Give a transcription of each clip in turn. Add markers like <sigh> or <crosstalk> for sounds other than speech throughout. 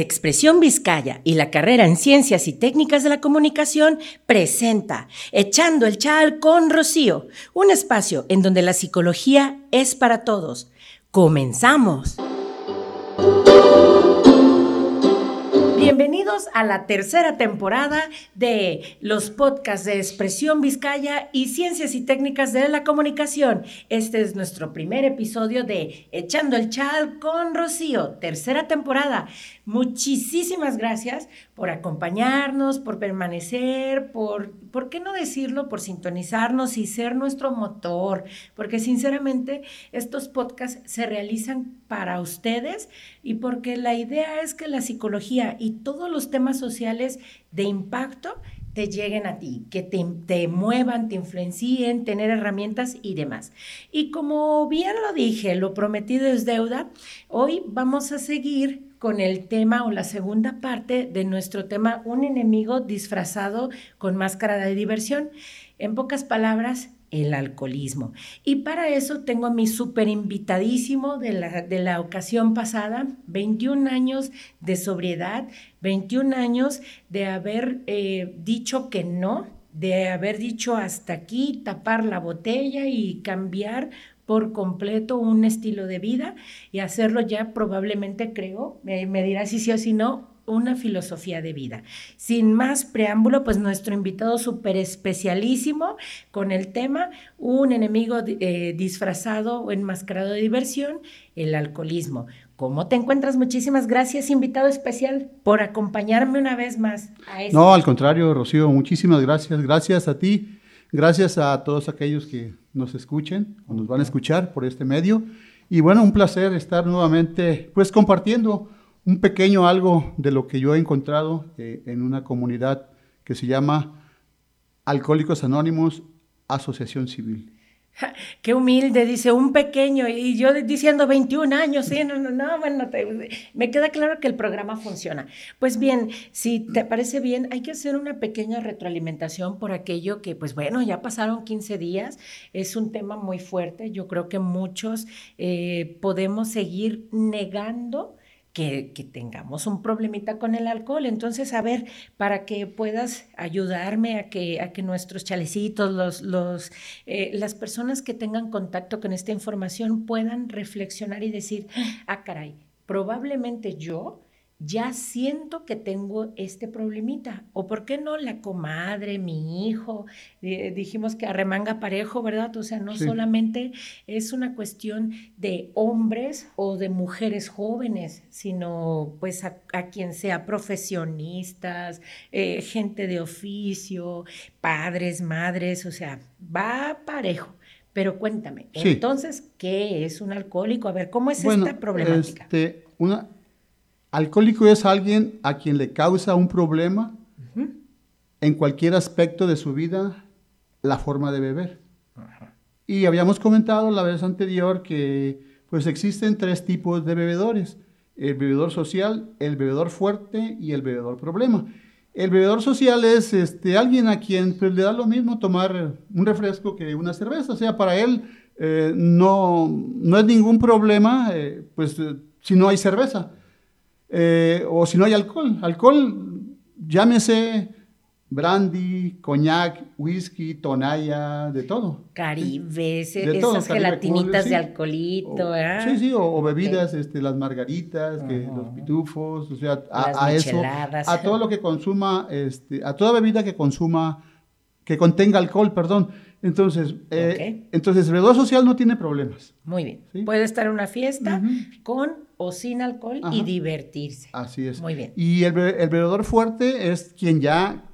Expresión Vizcaya y la carrera en Ciencias y Técnicas de la Comunicación presenta Echando el Chal con Rocío, un espacio en donde la psicología es para todos. ¡Comenzamos! Bienvenidos a la tercera temporada de los podcasts de Expresión Vizcaya y Ciencias y Técnicas de la Comunicación. Este es nuestro primer episodio de Echando el Chal con Rocío, tercera temporada. Muchísimas gracias por acompañarnos, por permanecer, por, ¿por qué no decirlo? Por sintonizarnos y ser nuestro motor, porque sinceramente estos podcasts se realizan para ustedes y porque la idea es que la psicología y todos los temas sociales de impacto te lleguen a ti, que te, te, muevan, te influencien, tener herramientas y demás. Y como bien lo dije, lo prometido es deuda, hoy vamos a seguir con el tema o la segunda parte de nuestro tema, un enemigo disfrazado con máscara de diversión. En pocas palabras, el alcoholismo. Y para eso tengo a mi súper invitadísimo de la, de la ocasión pasada, 21 años de sobriedad, 21 años de haber eh, dicho que no, de haber dicho hasta aquí, tapar la botella y cambiar por completo un estilo de vida y hacerlo ya probablemente creo, me, me dirá si sí o si no, una filosofía de vida. Sin más preámbulo, pues nuestro invitado súper especialísimo con el tema, un enemigo eh, disfrazado o enmascarado de diversión, el alcoholismo. ¿Cómo te encuentras? Muchísimas gracias, invitado especial, por acompañarme una vez más a No, al contrario, Rocío, muchísimas gracias. Gracias a ti, gracias a todos aquellos que nos escuchen o nos van a escuchar por este medio. Y bueno, un placer estar nuevamente pues compartiendo un pequeño algo de lo que yo he encontrado eh, en una comunidad que se llama Alcohólicos Anónimos Asociación Civil. <laughs> Qué humilde, dice un pequeño, y yo diciendo 21 años, sí, no, no, no, bueno, me queda claro que el programa funciona. Pues bien, si te parece bien, hay que hacer una pequeña retroalimentación por aquello que, pues bueno, ya pasaron 15 días, es un tema muy fuerte, yo creo que muchos eh, podemos seguir negando que, tengamos un problemita con el alcohol. Entonces, a ver, para que puedas ayudarme a que, a que nuestros chalecitos, los, los, eh, las personas que tengan contacto con esta información puedan reflexionar y decir, ah, caray, probablemente yo ya siento que tengo este problemita. O por qué no la comadre, mi hijo, eh, dijimos que arremanga parejo, ¿verdad? O sea, no solamente es una cuestión de hombres o de mujeres jóvenes, sino pues a, quien sea profesionistas, eh, gente de oficio, padres, madres, o sea, va parejo. Pero cuéntame, entonces, ¿qué es un alcohólico? A ver, ¿cómo es esta problemática? Este, una, Alcohólico es alguien a quien le causa un problema en cualquier aspecto de su vida la forma de beber. Y habíamos comentado la vez anterior que pues existen tres tipos de bebedores. El bebedor social, el bebedor fuerte y el bebedor problema. El bebedor social es este, alguien a quien pues, le da lo mismo tomar un refresco que una cerveza. O sea, para él eh, no, no es ningún problema eh, pues, si no hay cerveza. Eh, o si no hay alcohol. Alcohol, llámese brandy, coñac, whisky, tonalla, de todo. Caribes, esas gelatinitas de alcoholito, ¿verdad? Sí, sí, o, bebidas, este, las margaritas, que, los pitufos, o sea, a, eso, a todo lo que consuma, este, a toda bebida que consuma, que contenga alcohol, perdón. Entonces, eh, entonces el social no tiene problemas. Muy bien. Puede estar en una fiesta con o sin alcohol y divertirse. Así es. Muy bien. Y el, bebedor fuerte es quien ya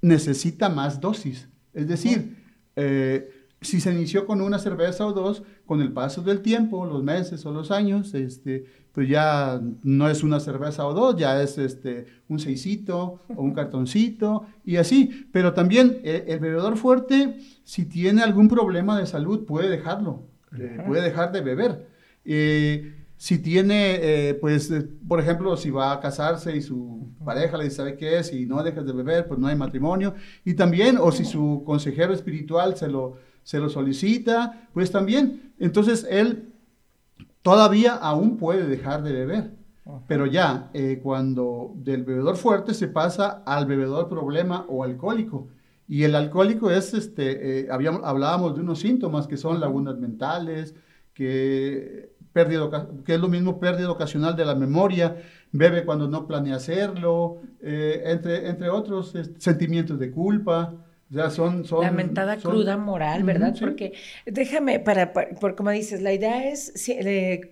necesita más dosis. Es decir, eh, si se inició con una cerveza o dos, con el paso del tiempo, los meses o los años, este, pues ya no es una cerveza o dos, ya es este, un seisito o un <laughs> cartoncito y así. Pero también eh, el, bebedor fuerte, si tiene algún problema de salud, puede dejarlo, eh, puede dejar de beber. Eh, si tiene, pues, por ejemplo, si va a casarse y su pareja le dice, ¿sabe qué es? Si no dejas de beber, pues no hay matrimonio. Y también, o si su consejero espiritual se lo, se lo solicita, pues también. Entonces, él todavía aún puede dejar de beber. Pero ya, eh, cuando del bebedor fuerte se pasa al bebedor problema o alcohólico. Y el alcohólico es, este, eh, habíamos, hablábamos de unos síntomas que son lagunas mentales, que, pérdida, que es lo mismo pérdida ocasional de la memoria, bebe cuando no planea hacerlo, eh, entre, entre otros sentimientos de culpa. Ya son, son, Lamentada cruda moral, ¿verdad? Porque déjame, para, por como dices, la idea es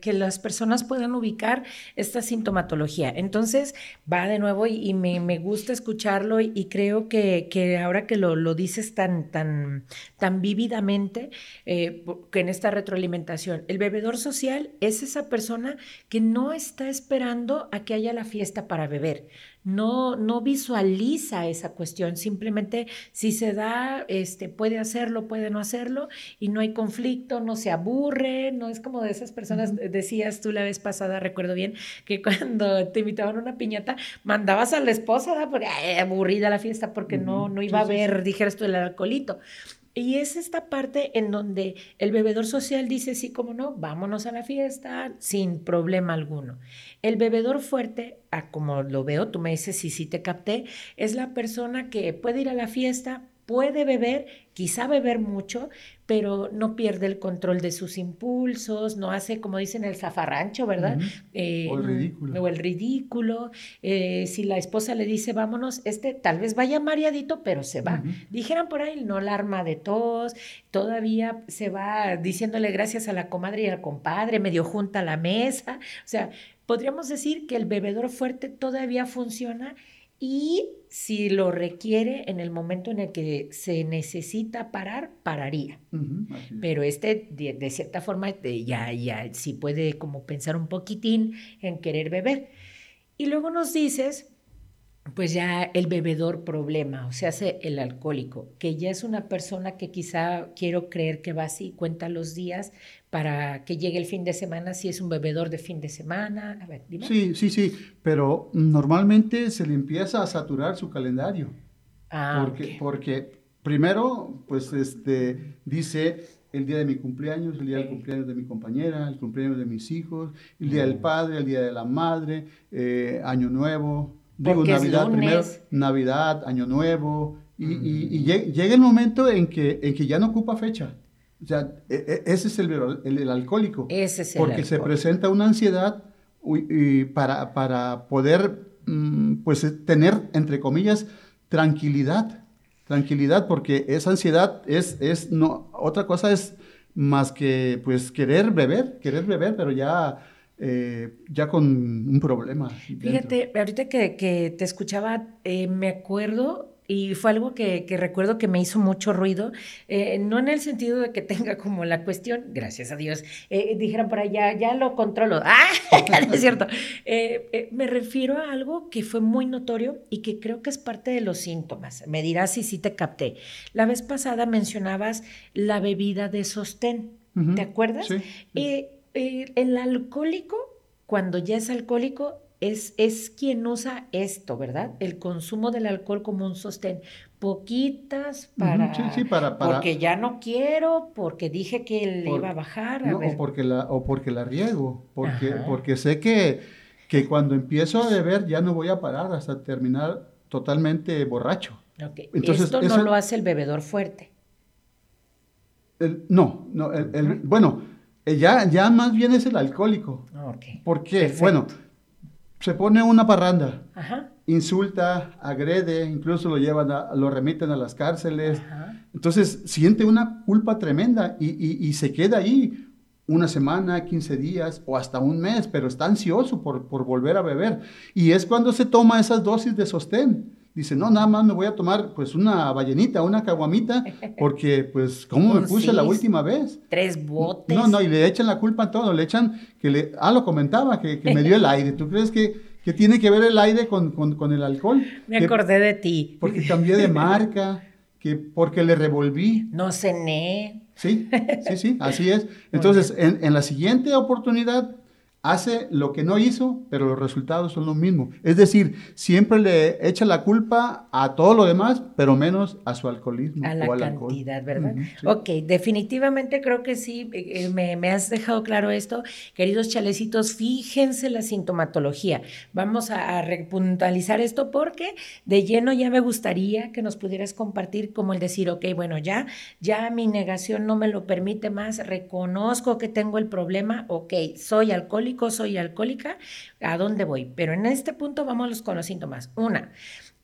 que las personas puedan ubicar esta sintomatología. Entonces, va de nuevo y, me, me, gusta escucharlo y, creo que, que, ahora que lo, lo, dices tan, tan, tan vívidamente, eh, que en esta retroalimentación, el bebedor social es esa persona que no está esperando a que haya la fiesta para beber no, no visualiza esa cuestión, simplemente si se da, este, puede hacerlo, puede no hacerlo, y no hay conflicto, no se aburre, no es como de esas personas, decías tú la vez pasada, recuerdo bien, que cuando te invitaban a una piñata, mandabas a la esposa, porque aburrida la fiesta, porque no, no iba a ver, dijeras tú, el alcoholito. Y es esta parte en donde el bebedor social dice, sí, como no, vámonos a la fiesta sin problema alguno. El bebedor fuerte, como lo veo, tú me dices, sí, sí te capté, es la persona que puede ir a la fiesta, puede beber, quizá beber mucho, pero no pierde el control de sus impulsos, no hace, como dicen, el zafarrancho, ¿verdad? Eh, o el ridículo. O el ridículo. Eh, si la esposa le dice, vámonos, este tal vez vaya mareadito, pero se va. Dijeran por ahí, no la arma de tos, todavía se va diciéndole gracias a la comadre y al compadre, medio junta a la mesa. O sea, podríamos decir que el bebedor fuerte todavía funciona y si lo requiere en el momento en el que se necesita parar, pararía. Pero este, de, cierta forma, ya, ya sí puede como pensar un poquitín en querer beber. Y luego nos dices pues ya el bebedor problema, o sea, el alcohólico, que ya es una persona que quizá quiero creer que va así, cuenta los días para que llegue el fin de semana, si es un bebedor de fin de semana. A ver, dime. Sí, sí, sí, pero normalmente se le empieza a saturar su calendario. Ah, porque, porque primero, pues, este, dice el día de mi cumpleaños, el día del cumpleaños de mi compañera, el cumpleaños de mis hijos, el día del mm. padre, el día de la madre, eh, Año Nuevo, Digo, Navidad primero, Navidad, Año Nuevo, y, y, llega el momento en que, en que ya no ocupa fecha. O sea, e, e, ese es el, el, alcohólico. Ese es el Porque se presenta una ansiedad y para, para poder, mm, pues, tener, entre comillas, tranquilidad. Tranquilidad, porque esa ansiedad es, es no, otra cosa es más que, pues, querer beber, querer beber, pero ya eh, ya con un problema. Fíjate, ahorita que, te escuchaba, eh, me acuerdo y fue algo que, recuerdo que me hizo mucho ruido, eh, no en el sentido de que tenga como la cuestión, gracias a Dios, dijeran por allá, ya lo controlo. <laughs> ¡Ah! <laughs> es cierto. me refiero a algo que fue muy notorio y que creo que es parte de los síntomas. Me dirás si sí te capté. La vez pasada mencionabas la bebida de sostén. ¿Te acuerdas? Sí el alcohólico, cuando ya es alcohólico, es, es quien usa esto, ¿verdad? El consumo del alcohol como un sostén. Poquitas para, sí, para, Porque ya no quiero, porque dije que le iba a bajar. O, porque la, o porque la riego, porque, porque sé que, que cuando empiezo a beber ya no voy a parar hasta terminar totalmente borracho. Entonces, Esto no lo hace el bebedor fuerte. no, no el, bueno, eh, ya, ya más bien es el alcohólico. Ah, ¿Por qué? Bueno, se pone una parranda, insulta, agrede, incluso lo llevan lo remiten a las cárceles. Entonces siente una culpa tremenda y, se queda ahí una semana, 15 días o hasta un mes, pero está ansioso por, por volver a beber. Y es cuando se toma esas dosis de sostén dice, no, nada más me voy a tomar pues una ballenita, una caguamita, <laughs> porque pues, ¿cómo me puse la última vez? Tres botes. No, no, y le echan la culpa a todo, le echan, que le, ah, lo comentaba, que, me dio el aire. ¿Tú crees que, que tiene que ver el aire con, con, el alcohol? Me acordé de ti. Porque cambié de marca, que porque le revolví. No cené. Sí, sí, sí, así es. <laughs> Entonces, en, en la siguiente oportunidad, hace lo que no hizo, pero los resultados son los mismos. Es decir, siempre le echa la culpa a todo lo demás, pero menos a su alcoholismo. A la cantidad, ¿verdad? Ok, definitivamente creo que sí, eh, eh, me, me, has dejado claro esto. Queridos chalecitos, fíjense la sintomatología. Vamos a, a repuntualizar esto porque de lleno ya me gustaría que nos pudieras compartir como el decir, ok, bueno, ya, ya mi negación no me lo permite más, reconozco que tengo el problema, ok, soy alcohólico soy alcohólica, ¿a dónde voy? Pero en este punto vamos con los síntomas. Una,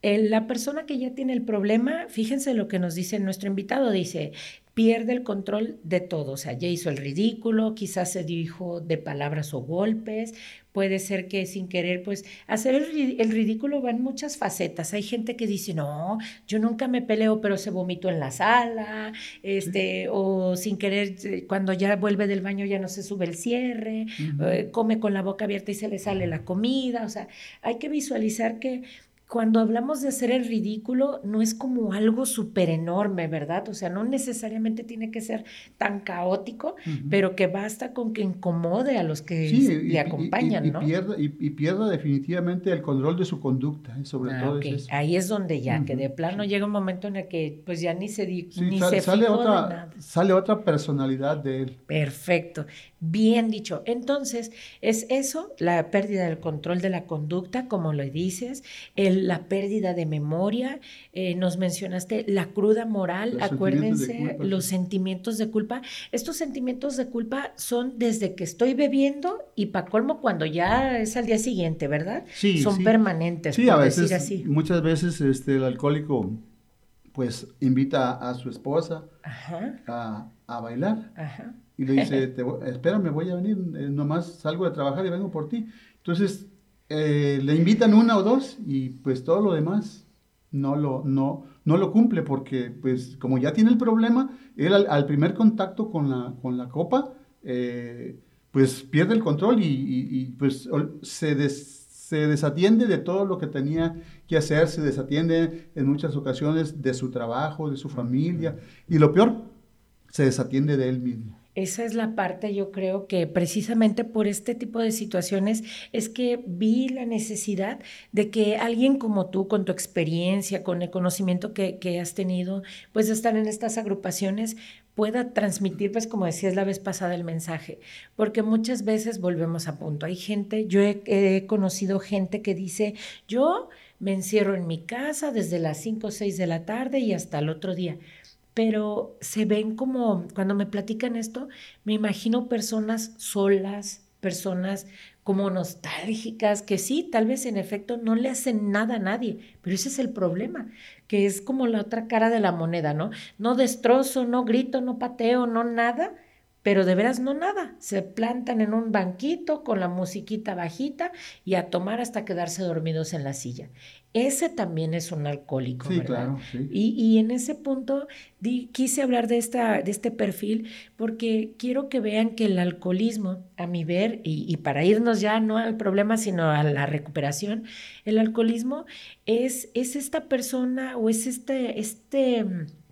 la persona que ya tiene el problema, fíjense lo que nos dice nuestro invitado, dice, pierde el control de todo, o sea, ya hizo el ridículo, quizás se dijo de palabras o golpes, puede ser que sin querer, pues hacer el, ridículo va en muchas facetas. Hay gente que dice, no, yo nunca me peleo, pero se vomitó en la sala, este, o sin querer, eh, cuando ya vuelve del baño ya no se sube el cierre, eh, come con la boca abierta y se le sale la comida, o sea, hay que visualizar que cuando hablamos de hacer el ridículo, no es como algo súper enorme, ¿verdad? O sea, no necesariamente tiene que ser tan caótico, pero que basta con que incomode a los que le acompañan, ¿no? y, pierda, definitivamente el control de su conducta, ¿eh? sobre ah, todo eso. Ahí es donde ya, que de plano llega un momento en el que pues ya ni se, di, ni se sale otra, Sale otra personalidad de él. Perfecto. Bien dicho. Entonces, es eso, la pérdida del control de la conducta, como lo dices, la pérdida de memoria, eh, nos mencionaste la cruda moral, acuérdense, los sentimientos de culpa. Estos sentimientos de culpa son desde que estoy bebiendo y para colmo cuando ya es al día siguiente, ¿verdad? Sí. Son permanentes, sí, a veces, así. Muchas veces este, el alcohólico pues invita a su esposa A, a, bailar. Ajá y le dice, <laughs> te espérame, voy a venir, eh, nomás salgo de trabajar y vengo por ti. Entonces, eh, le invitan una o dos y pues todo lo demás no lo, no, no lo cumple porque pues como ya tiene el problema, él al, primer contacto con la, con la copa, eh, pues pierde el control y, pues se, se desatiende de todo lo que tenía que hacer, se desatiende en muchas ocasiones de su trabajo, de su familia y lo peor, se desatiende de él mismo. Esa es la parte, yo creo que precisamente por este tipo de situaciones es que vi la necesidad de que alguien como tú, con tu experiencia, con el conocimiento que, has tenido, pues de estar en estas agrupaciones, pueda transmitir, pues como decías la vez pasada, el mensaje. Porque muchas veces volvemos a punto. Hay gente, yo he, he conocido gente que dice, yo me encierro en mi casa desde las 5 o 6 de la tarde y hasta el otro día pero se ven como, cuando me platican esto, me imagino personas solas, personas como nostálgicas, que sí, tal vez en efecto no le hacen nada a nadie, pero ese es el problema, que es como la otra cara de la moneda, ¿no? No destrozo, no grito, no pateo, no nada, pero de veras no nada. Se plantan en un banquito con la musiquita bajita y a tomar hasta quedarse dormidos en la silla ese también es un alcohólico, sí, Claro, sí. y, en ese punto quise hablar de, esta, de este perfil porque quiero que vean que el alcoholismo, a mi ver, y, para irnos ya no al problema, sino a la recuperación, el alcoholismo es, es esta persona o es este, este,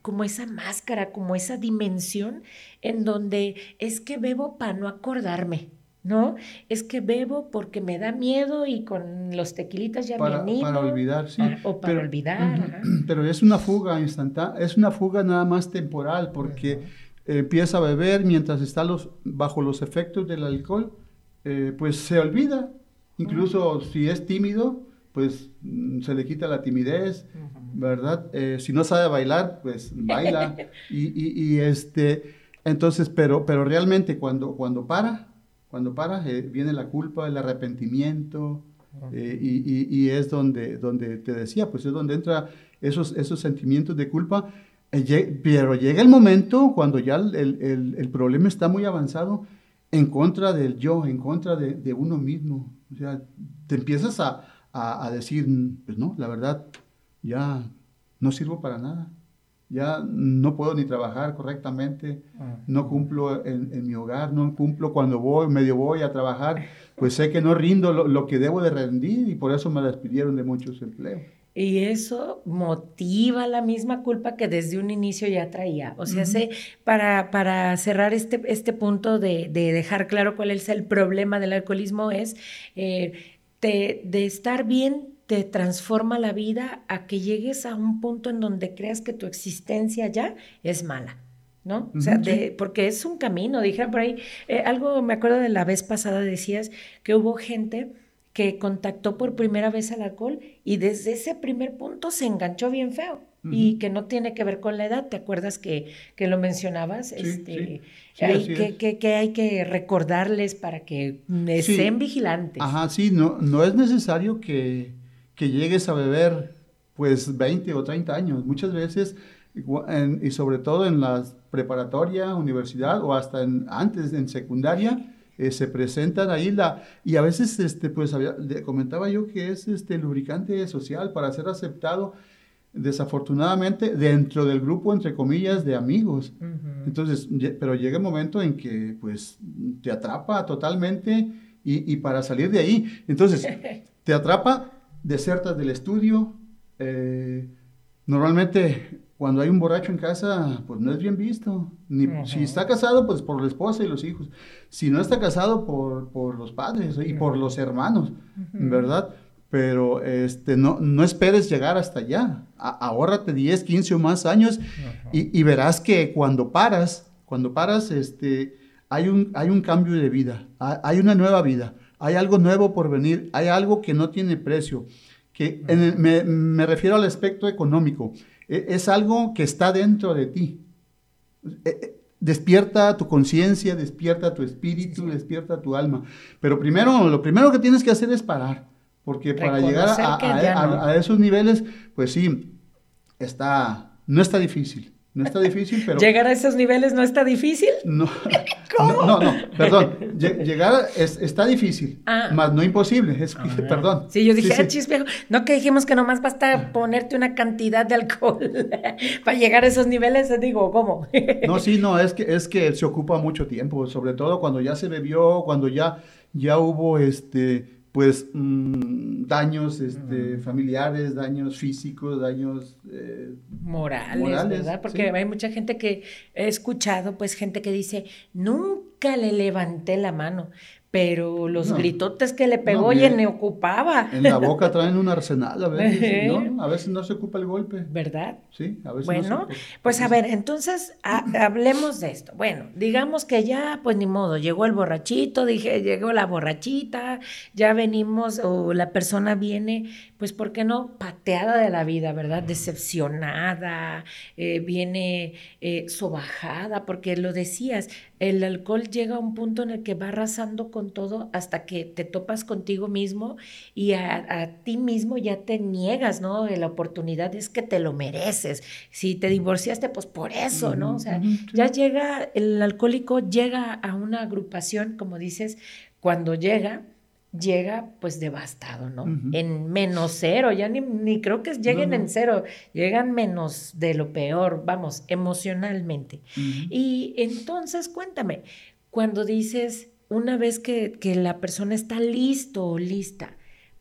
como esa máscara, como esa dimensión en donde es que bebo para no acordarme. ¿no? Es que bebo porque me da miedo y con los tequilitas ya me animo. Para olvidar, sí. o para olvidar. Pero es una fuga instantánea, es una fuga nada más temporal porque empieza a beber mientras está los, bajo los efectos del alcohol, eh, pues se olvida. Incluso si es tímido, pues mm, se le quita la timidez, ¿verdad? Eh, si no sabe bailar, pues baila. <laughs> y, este, entonces, pero, pero realmente cuando, cuando para, cuando paras, eh, viene la culpa, el arrepentimiento, eh, y, es donde, donde te decía, pues es donde entra esos, esos sentimientos de culpa. Pero llega el momento cuando ya el, problema está muy avanzado en contra del yo, en contra de, uno mismo. O sea, te empiezas a, a, decir, pues no, la verdad, ya no sirvo para nada ya no puedo ni trabajar correctamente, ah. no cumplo en, mi hogar, no cumplo cuando voy, medio voy a trabajar, pues sé que no rindo lo, que debo de rendir y por eso me despidieron de muchos empleos. Y eso motiva la misma culpa que desde un inicio ya traía. O sea, para, para cerrar este, este punto de, dejar claro cuál es el problema del alcoholismo es eh, de estar bien te transforma la vida a que llegues a un punto en donde creas que tu existencia ya es mala. ¿no? O sea, porque es un camino, dijeron por ahí, eh, algo me acuerdo de la vez pasada, decías que hubo gente que contactó por primera vez al alcohol y desde ese primer punto se enganchó bien feo y que no tiene que ver con la edad, ¿te acuerdas que, que lo mencionabas? este, hay que, que, hay que recordarles para que estén vigilantes. Ajá, sí, no, no es necesario que, que llegues a beber pues 20 o 30 años, muchas veces y sobre todo en la preparatoria, universidad o hasta en, antes en secundaria, eh, se presentan ahí la, y a veces, este, pues comentaba yo que es este lubricante social para ser aceptado desafortunadamente dentro del grupo, entre comillas, de amigos. Entonces, pero llega el momento en que pues te atrapa totalmente y, y para salir de ahí, entonces, <laughs> te atrapa, desertas del estudio, eh, normalmente cuando hay un borracho en casa, pues no es bien visto. Ni, Si está casado, pues por la esposa y los hijos. Si no está casado, por, por los padres y por los hermanos, ¿verdad? Pero este, no, no esperes llegar hasta allá. ahórrate 10, 15 o más años y, y, verás que cuando paras, cuando paras, este, hay, un, hay un cambio de vida, hay una nueva vida, hay algo nuevo por venir, hay algo que no tiene precio. Que me, me refiero al aspecto económico e, es algo que está dentro de ti. E, e, despierta tu conciencia, despierta tu espíritu, despierta tu alma. Pero primero, lo primero que tienes que hacer es parar, porque para llegar a, esos niveles, pues sí, está, no está difícil. No está difícil, pero... ¿Llegar a esos niveles no está difícil? No, ¿Cómo? <laughs> no, no, perdón. Llegar está difícil, ah. más no imposible, es, ah. perdón. Sí, yo dije, sí, ah, no que dijimos que nomás basta ponerte una cantidad de alcohol <laughs> para llegar a esos niveles, digo, ¿cómo? <laughs> no, sí, no, es que, es que se ocupa mucho tiempo, sobre todo cuando ya se bebió, cuando ya, ya hubo este pues mm, daños este, familiares, daños físicos, daños eh, morales, ¿verdad? Porque hay mucha gente que he escuchado, pues gente que dice, nunca le levanté la mano, pero los gritotes que le pegó y me ocupaba. En la boca traen un arsenal a veces, <laughs> ¿no? A veces no se ocupa el golpe. ¿Verdad? Sí, a veces bueno, no se pues a ver, entonces hablemos de esto. Bueno, digamos que ya, pues ni modo, llegó el borrachito, dije, llegó la borrachita, ya venimos, o la persona viene, pues, ¿por qué no? Pateada de la vida, ¿verdad? Decepcionada, eh, viene eh, sobajada, porque lo decías, el alcohol llega a un punto en el que va arrasando con todo hasta que te topas contigo mismo y a, ti mismo ya te niegas, ¿no? La oportunidad es que te lo mereces. Si te divorciaste, pues por eso, ¿no? O sea, ya llega, el alcohólico llega a una agrupación, como dices, cuando llega, llega pues devastado, ¿no? En menos cero, ya ni, creo que lleguen en cero, llegan menos de lo peor, vamos, emocionalmente. Y entonces cuéntame, cuando dices, una vez que, que, la persona está listo o lista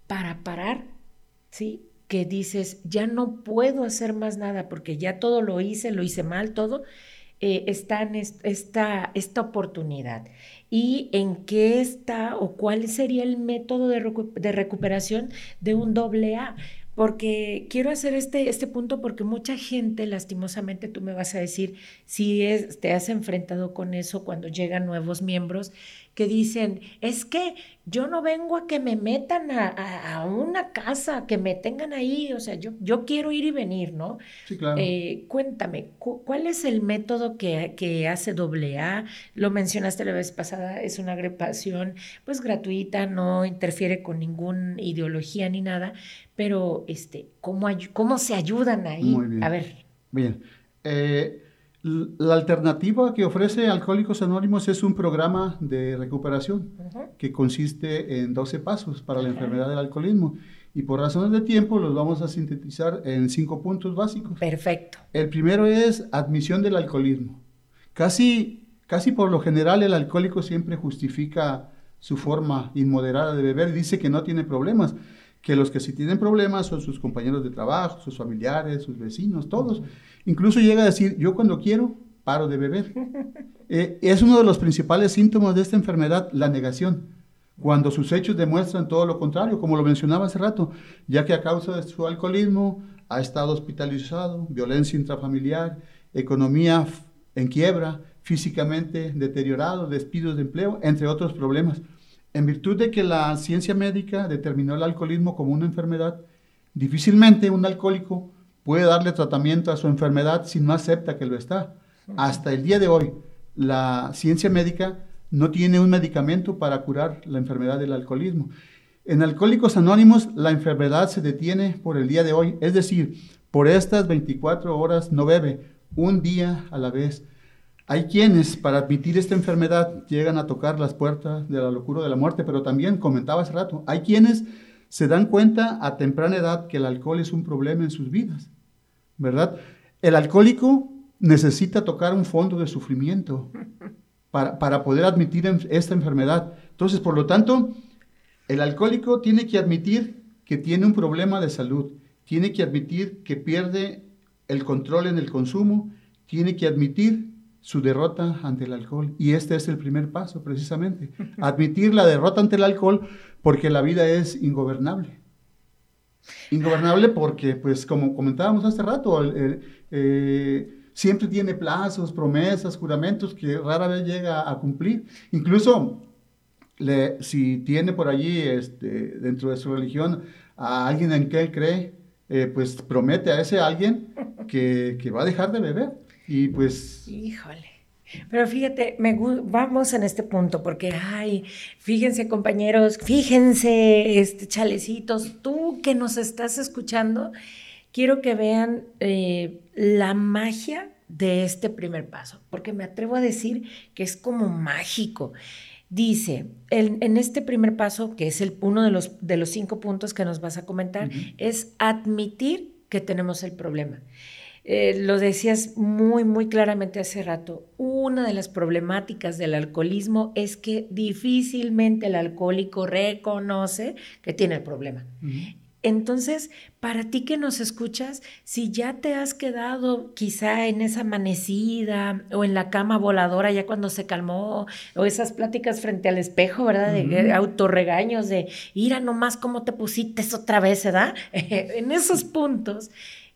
para parar, ¿sí? Que dices, ya no puedo hacer más nada porque ya todo lo hice, lo hice mal, todo, eh, está en esta, esta oportunidad y en qué está o cuál sería el método de, recuperación de un doble A. Porque quiero hacer este, este punto porque mucha gente, lastimosamente, tú me vas a decir si es, te has enfrentado con eso cuando llegan nuevos miembros que dicen, es que yo no vengo a que me metan a, una casa, que me tengan ahí, o sea, yo, yo quiero ir y venir, ¿no? Sí, claro. Eh, cuéntame, ¿cuál es el método que, que hace AA? Lo mencionaste la vez pasada, es una agrupación pues gratuita, no interfiere con ninguna ideología ni nada, pero este, ¿cómo, cómo se ayudan ahí? Muy bien. A ver. Bien. Eh, la alternativa que ofrece Alcohólicos Anónimos es un programa de recuperación que consiste en 12 pasos para la enfermedad del alcoholismo. Y por razones de tiempo los vamos a sintetizar en cinco puntos básicos. Perfecto. El primero es admisión del alcoholismo. Casi, casi por lo general el alcohólico siempre justifica su forma inmoderada de beber y dice que no tiene problemas. Que los que sí tienen problemas son sus compañeros de trabajo, sus familiares, sus vecinos, todos. Incluso llega a decir, yo cuando quiero, paro de beber. <laughs> Eh, es uno de los principales síntomas de esta enfermedad, la negación. Cuando sus hechos demuestran todo lo contrario, como lo mencionaba hace rato, ya que a causa de su alcoholismo ha estado hospitalizado, violencia intrafamiliar, economía en quiebra, físicamente deteriorado, despidos de empleo, entre otros problemas. En virtud de que la ciencia médica determinó el alcoholismo como una enfermedad, difícilmente un alcohólico puede darle tratamiento a su enfermedad si no acepta que lo está. Hasta el día de hoy, la ciencia médica no tiene un medicamento para curar la enfermedad del alcoholismo. En Alcohólicos Anónimos, la enfermedad se detiene por el día de hoy, es decir, por estas 24 horas no bebe, un día a la vez. Hay quienes, para admitir esta enfermedad, llegan a tocar las puertas de la locura de la muerte, pero también, comentaba hace rato, hay quienes se dan cuenta a temprana edad que el alcohol es un problema en sus vidas, ¿verdad? El alcohólico necesita tocar un fondo de sufrimiento para, para poder admitir esta enfermedad. Entonces, por lo tanto, el alcohólico tiene que admitir que tiene un problema de salud, tiene que admitir que pierde el control en el consumo, tiene que admitir su derrota ante el alcohol. Y este es el primer paso, precisamente. <laughs> Admitir la derrota ante el alcohol porque la vida es ingobernable. Ingobernable porque, pues, como comentábamos hace rato, eh, siempre tiene plazos, promesas, juramentos que rara vez llega a cumplir. Incluso, si tiene por allí, este, dentro de su religión, a alguien en que él cree, eh, pues promete a ese alguien que, que va a dejar de beber. Y pues... Híjole. Pero fíjate, me, vamos en este punto porque, ay, fíjense compañeros, fíjense, este, chalecitos, tú que nos estás escuchando, quiero que vean eh, la magia de este primer paso, porque me atrevo a decir que es como mágico. Dice, en, este primer paso, que es el, uno de los, de los cinco puntos que nos vas a comentar, es admitir que tenemos el problema. Eh, lo decías muy, muy claramente hace rato, una de las problemáticas del alcoholismo es que difícilmente el alcohólico reconoce que tiene el problema. Entonces, para ti que nos escuchas, si ya te has quedado quizá en esa amanecida o en la cama voladora ya cuando se calmó, o esas pláticas frente al espejo, ¿verdad? De autorregaños, de ira nomás cómo te pusiste otra vez, ¿verdad? <laughs> en esos puntos,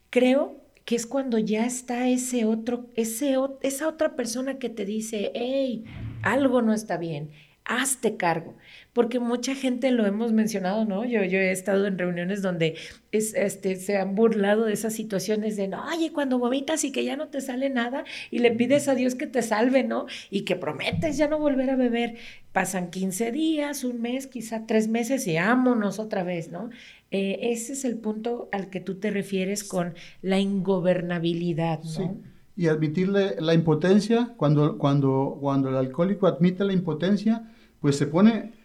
creo que es cuando ya está ese otro, ese, esa otra persona que te dice, hey, algo no está bien, hazte cargo. Porque mucha gente lo hemos mencionado, ¿no? Yo, he estado en reuniones donde es, este, se han burlado de esas situaciones de, no, oye, cuando vomitas y que ya no te sale nada y le pides a Dios que te salve, ¿no? Y que prometes ya no volver a beber. Pasan 15 días, un mes, quizá tres meses y vámonos otra vez, ¿no? Eh, ese es el punto al que tú te refieres con la ingobernabilidad, ¿no? Sí. Y admitirle la impotencia, cuando, cuando, cuando el alcohólico admite la impotencia, pues se pone,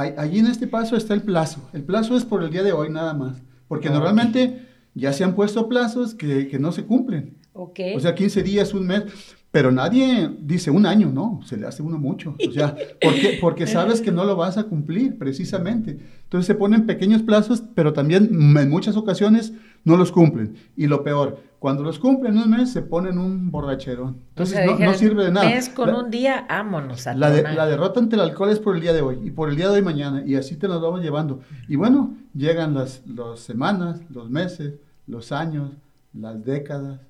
allí en este paso está el plazo. El plazo es por el día de hoy nada más, porque normalmente ya se han puesto plazos que, que no se cumplen. Okay. O sea, 15 días, un mes. Pero nadie dice un año, no, se le hace uno mucho. O sea, <laughs> porque, porque sabes que no lo vas a cumplir, precisamente. Entonces se ponen pequeños plazos, pero también en muchas ocasiones no los cumplen. Y lo peor, cuando los cumplen un mes, se ponen un borrachero. Entonces no, sirve de nada. Mes con un día, vámonos a la, la, derrota ante el alcohol es por el día de hoy y por el día de hoy mañana. Y así te las vamos llevando. Y bueno, llegan las, las semanas, los meses, los años, las décadas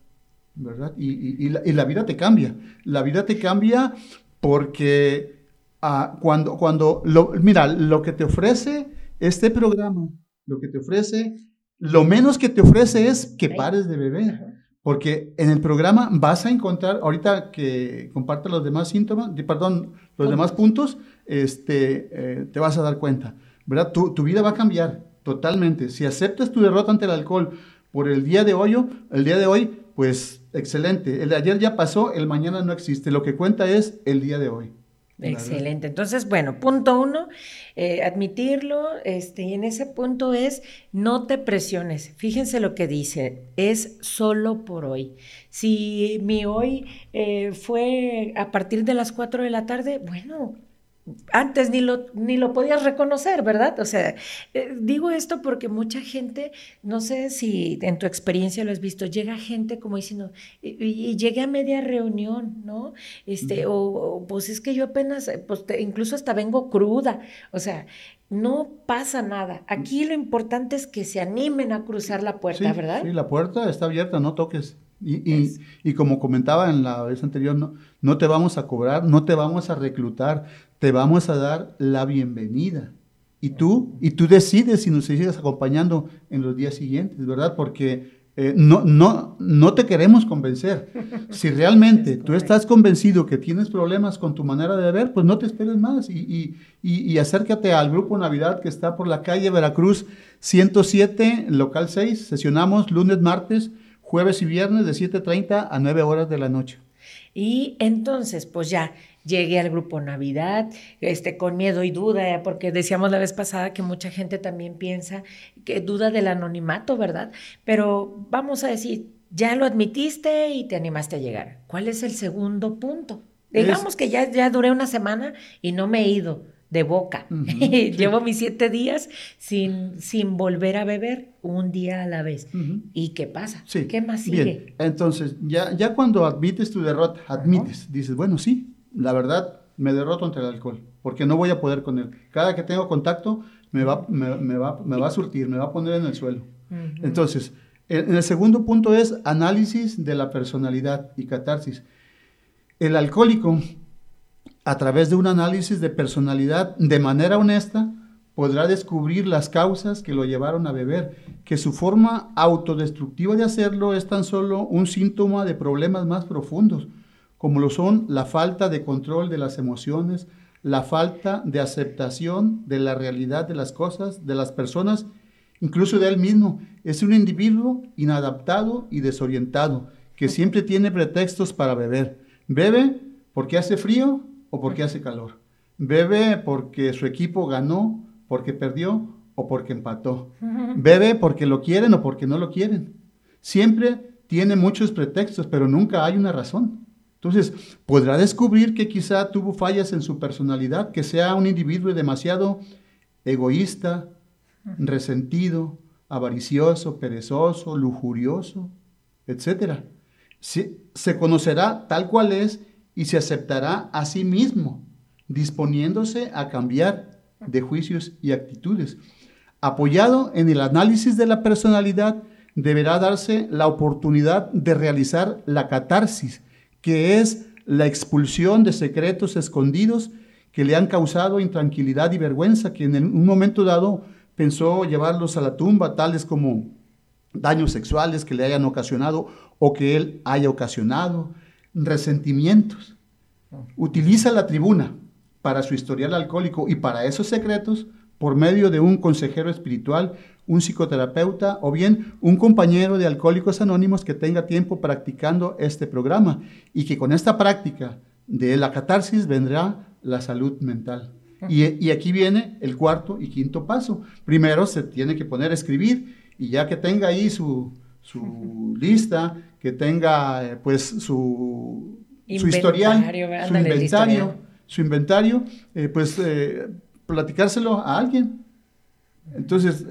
¿verdad? Y, la, vida te cambia. La vida te cambia porque ah, cuando, cuando lo, mira, lo que te ofrece este programa, lo que te ofrece, lo menos que te ofrece es que pares de beber. Porque en el programa vas a encontrar, ahorita que comparte los demás síntomas, perdón, los demás puntos, este, eh, te vas a dar cuenta, ¿verdad? Tu, tu vida va a cambiar totalmente. Si aceptas tu derrota ante el alcohol por el día de hoy, el día de hoy, pues excelente. El de ayer ya pasó, el mañana no existe. Lo que cuenta es el día de hoy. Excelente. Entonces, bueno, punto uno, eh, admitirlo, este, y en ese punto es no te presiones. Fíjense lo que dice, es solo por hoy. Si mi hoy eh, fue a partir de las 4 de la tarde, bueno, antes ni lo, ni lo podías reconocer, ¿verdad? O sea, eh, digo esto porque mucha gente, no sé si en tu experiencia lo has visto, llega gente como diciendo, y, llegué a media reunión, ¿no? Este, o, pues es que yo apenas, pues incluso hasta vengo cruda, o sea, no pasa nada. Aquí lo importante es que se animen a cruzar la puerta, ¿verdad? Sí, la puerta está abierta, no toques. Y, y, como comentaba en la vez anterior, no, no te vamos a cobrar, no te vamos a reclutar, te vamos a dar la bienvenida. Y tú, y tú decides si nos sigues acompañando en los días siguientes, ¿verdad? Porque eh, no, no, no te queremos convencer. Si <laughs> realmente tú estás convencido que tienes problemas con tu manera de ver, pues no te esperes más y, y, acércate al grupo Navidad que está por la calle Veracruz 107, local 6. Sesionamos lunes, martes, jueves y viernes de 7.30 a 9 horas de la noche. Y entonces, pues ya, llegué al grupo Navidad, este, con miedo y duda, porque decíamos la vez pasada que mucha gente también piensa que duda del anonimato, ¿verdad? Pero vamos a decir, ya lo admitiste y te animaste a llegar. ¿Cuál es el segundo punto? Digamos que ya, ya duré una semana y no me he ido de boca. <laughs> Llevo mis siete días sin, sin volver a beber un día a la vez. ¿Y qué pasa? ¿Qué más sigue? Bien. Entonces, ya, ya cuando admites tu derrota, admites, dices, bueno, sí, la verdad, me derroto ante el alcohol, porque no voy a poder con él. Cada que tengo contacto, me va, me, va, me va a surtir, me va a poner en el suelo. Entonces, en el segundo punto es análisis de la personalidad y catarsis. El alcohólico, a través de un análisis de personalidad de manera honesta, podrá descubrir las causas que lo llevaron a beber, que su forma autodestructiva de hacerlo es tan solo un síntoma de problemas más profundos, como lo son la falta de control de las emociones, la falta de aceptación de la realidad de las cosas, de las personas, incluso de él mismo. Es un individuo inadaptado y desorientado, que siempre tiene pretextos para beber. Bebe porque hace frío o porque hace calor. Bebe porque su equipo ganó, porque perdió o porque empató. Bebe porque lo quieren o porque no lo quieren. Siempre tiene muchos pretextos, pero nunca hay una razón. Entonces, podrá descubrir que quizá tuvo fallas en su personalidad, que sea un individuo demasiado egoísta, resentido, avaricioso, perezoso, lujurioso, etc. Se, se conocerá tal cual es y se aceptará a sí mismo, disponiéndose a cambiar de juicios y actitudes. Apoyado en el análisis de la personalidad, deberá darse la oportunidad de realizar la catarsis, que es la expulsión de secretos escondidos que le han causado intranquilidad y vergüenza, que en un momento dado pensó llevarlos a la tumba, tales como daños sexuales que le hayan ocasionado o que él haya ocasionado, resentimientos. Utiliza la tribuna para su historial alcohólico y para esos secretos por medio de un consejero espiritual un psicoterapeuta o bien un compañero de Alcohólicos Anónimos que tenga tiempo practicando este programa y que con esta práctica de la catarsis vendrá la salud mental. Y, aquí viene el cuarto y quinto paso. Primero se tiene que poner a escribir y ya que tenga ahí su, <laughs> lista, que tenga eh, pues su, su historial, su inventario, su inventario, eh, pues eh, platicárselo a alguien. Entonces,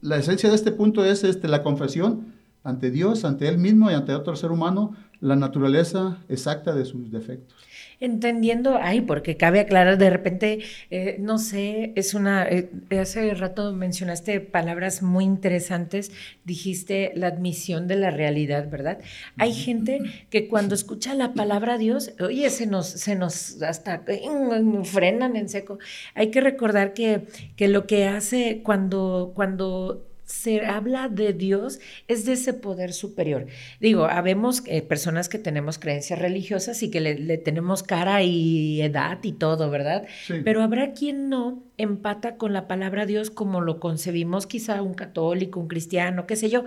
la esencia de este punto es este, la confesión ante Dios, ante Él mismo y ante otro ser humano, la naturaleza exacta de sus defectos. Entendiendo, ay, porque cabe aclarar, de repente, eh, no sé, es una, eh, hace rato mencionaste palabras muy interesantes, dijiste la admisión de la realidad, ¿verdad? Hay gente que cuando escucha la palabra Dios, oye, se nos, se nos hasta frenan en seco. Hay que recordar que, que lo que hace cuando, cuando se habla de Dios es de ese poder superior. Digo, habemos eh, personas que tenemos creencias religiosas y que le, tenemos cara y edad y todo, ¿verdad? Pero habrá quien no empata con la palabra Dios como lo concebimos quizá un católico, un cristiano, qué sé yo.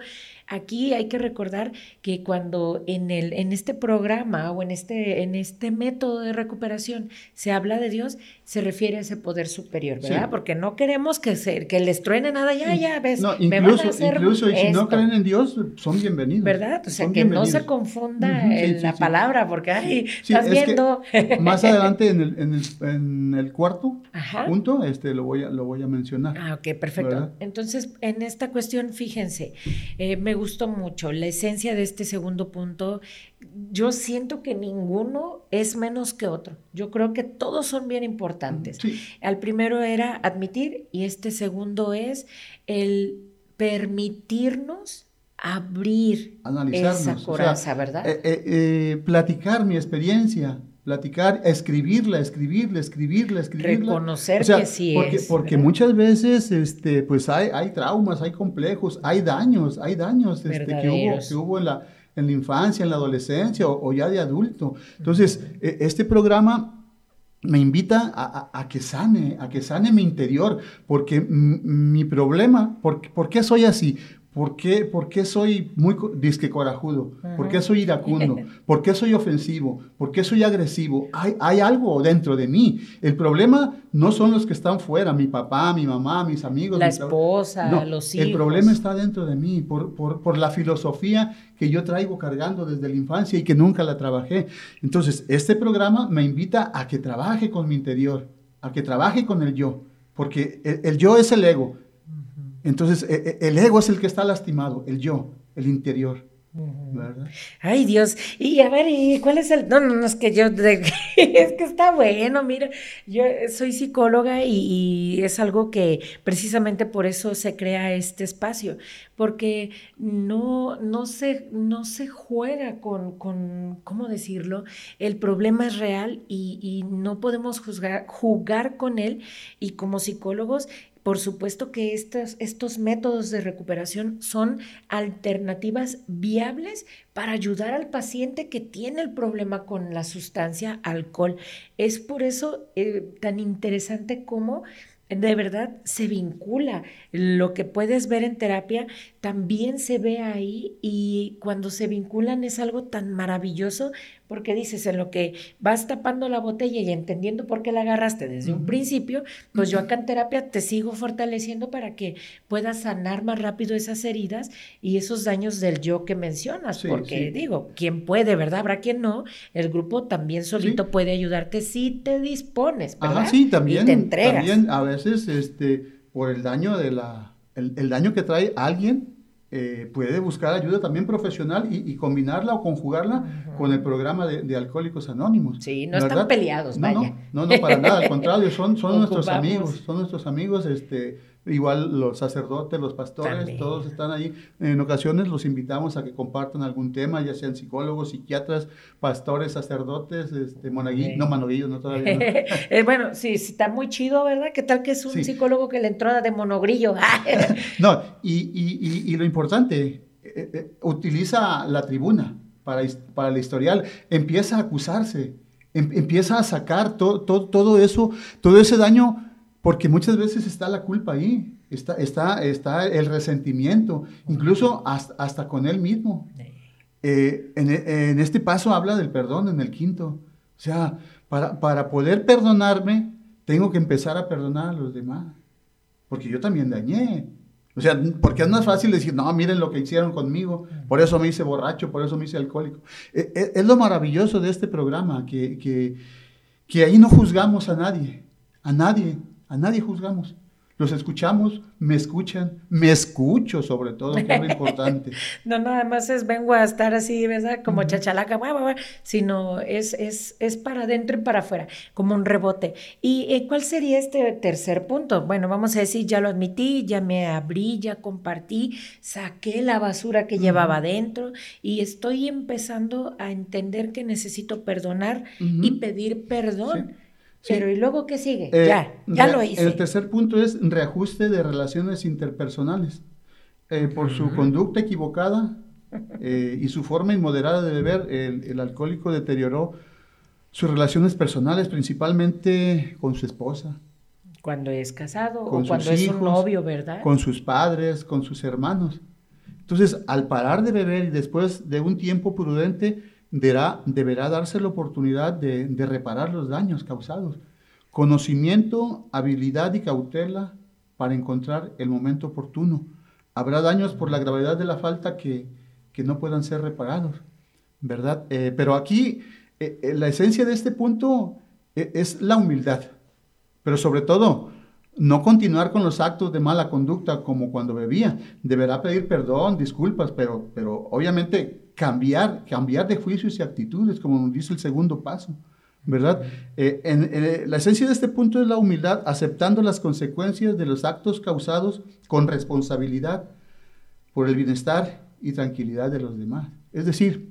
aquí hay que recordar que cuando en, el, en este programa o en este, en este método de recuperación se habla de Dios, se refiere a ese poder superior, ¿verdad? Porque no queremos que, se, que les truene nada, ya, ya, ves. No, incluso, incluso y si no creen en Dios, son bienvenidos. ¿Verdad? O sea, que no se confunda la palabra, porque, ay, estás viendo. <laughs> más adelante en el, en el, en el cuarto punto, este, lo voy a, lo voy a mencionar. Ah, ok, perfecto. Entonces, en esta cuestión, fíjense, eh, me gustó mucho la esencia de este segundo punto yo siento que ninguno es menos que otro. Yo creo que todos son bien importantes. El primero era admitir y este segundo es el permitirnos abrir esa coraza, ¿verdad? Eh, eh, eh, platicar mi experiencia, platicar, escribirla, escribirla, escribirla, escribirla. Reconocer que sí porque, es. Porque muchas veces, este, pues hay, hay traumas, hay complejos, hay daños, hay daños este, que, hubo, que hubo en la en la infancia, en la adolescencia o, ya de adulto. Entonces, e, este programa me invita a, que sane, a que sane mi interior, porque mi problema, ¿por, ¿por qué soy así? ¿Por qué, ¿Por qué, soy muy disque corajudo? ¿Por qué soy iracundo? <laughs> ¿Por qué soy ofensivo? ¿Por qué soy agresivo? Hay, hay, algo dentro de mí. El problema no son los que están fuera, mi papá, mi mamá, mis amigos. La esposa, los hijos. El problema está dentro de mí, por, por, por, la filosofía que yo traigo cargando desde la infancia y que nunca la trabajé. Entonces, este programa me invita a que trabaje con mi interior, a que trabaje con el yo, porque el yo es el ego entonces, e, e, el ego es el que está lastimado, el yo, el interior. Ay, Dios. Y a ver, ¿y cuál es el.? No, no, no, es que yo. <laughs> es que está bueno, mira. Yo soy psicóloga y, es algo que precisamente por eso se crea este espacio. Porque no, no, se, no se juega con, con. ¿Cómo decirlo? El problema es real y, y no podemos juzgar, jugar con él. Y como psicólogos por supuesto que estos, métodos de recuperación son alternativas viables para ayudar al paciente que tiene el problema con la sustancia alcohol. Es por eso eh, tan interesante como de verdad se vincula. Lo que puedes ver en terapia también se ve ahí y cuando se vinculan es algo tan maravilloso porque dices, en lo que vas tapando la botella y entendiendo por qué la agarraste desde un principio, pues yo acá en terapia te sigo fortaleciendo para que puedas sanar más rápido esas heridas y esos daños del yo que mencionas, porque digo, ¿quién puede, verdad? Habrá quien no, el grupo también solito puede ayudarte si te dispones, ¿verdad? Ajá, sí, también, te entregas. también a veces este, por el daño de la, el daño que trae alguien, eh, puede buscar ayuda también profesional y, combinarla o conjugarla con el programa de, Alcohólicos Anónimos. Sí, no están peleados, no, vaya. No, no, para nada, al contrario, son, <laughs> son nuestros amigos, son nuestros amigos, este, Igual los sacerdotes, los pastores, todos están ahí. En ocasiones los invitamos a que compartan algún tema, ya sean psicólogos, psiquiatras, pastores, sacerdotes, este, monaguillos, no manoguillos, no todavía. <laughs> Eh, bueno, sí, sí, está muy chido, ¿verdad? ¿Qué tal que es un psicólogo que le entró de monogrillo? <laughs> no, y, lo importante, eh, eh, utiliza la tribuna para, para el historial, empieza a acusarse, em, empieza a sacar todo, todo, todo eso, todo ese daño porque muchas veces está la culpa ahí, está, está, está el resentimiento, incluso hasta, con él mismo. Eh, en, este paso habla del perdón en el quinto. O sea, para, para poder perdonarme, tengo que empezar a perdonar a los demás. Porque yo también dañé. O sea, porque es más fácil decir, no, miren lo que hicieron conmigo, por eso me hice borracho, por eso me hice alcohólico. E, e, es, lo maravilloso de este programa, que, que, que ahí no juzgamos a nadie, a nadie. A nadie juzgamos. Los escuchamos, me escuchan, me escucho sobre todo, que es lo importante. <laughs> no, nada más es vengo a estar así, ¿verdad? Como chachalaca, sino es, es, es para adentro y para afuera, como un rebote. ¿Y eh, cuál sería este tercer punto? Bueno, vamos a decir, ya lo admití, ya me abrí, ya compartí, saqué la basura que llevaba adentro y estoy empezando a entender que necesito perdonar y pedir perdón. Pero ¿y luego qué sigue? Eh, ya, ya lo hice. El tercer punto es reajuste de relaciones interpersonales. Eh, por su conducta equivocada eh, y su forma inmoderada de beber, el, alcohólico deterioró sus relaciones personales, principalmente con su esposa. Cuando es casado o cuando es un novio, ¿verdad? Con sus padres, con sus hermanos. Entonces, al parar de beber y después de un tiempo prudente, deberá, deberá darse la oportunidad de, de reparar los daños causados. Conocimiento, habilidad y cautela para encontrar el momento oportuno. Habrá daños por la gravedad de la falta que, que no puedan ser reparados, ¿verdad? Eh, pero aquí eh, eh, la esencia de este punto es la humildad, pero sobre todo no continuar con los actos de mala conducta como cuando bebía. Deberá pedir perdón, disculpas, pero, pero obviamente cambiar, cambiar de juicios y actitudes, como nos dice el segundo paso. ¿verdad? Eh, en, eh, la esencia de este punto es la humildad, aceptando las consecuencias de los actos causados con responsabilidad por el bienestar y tranquilidad de los demás. Es decir,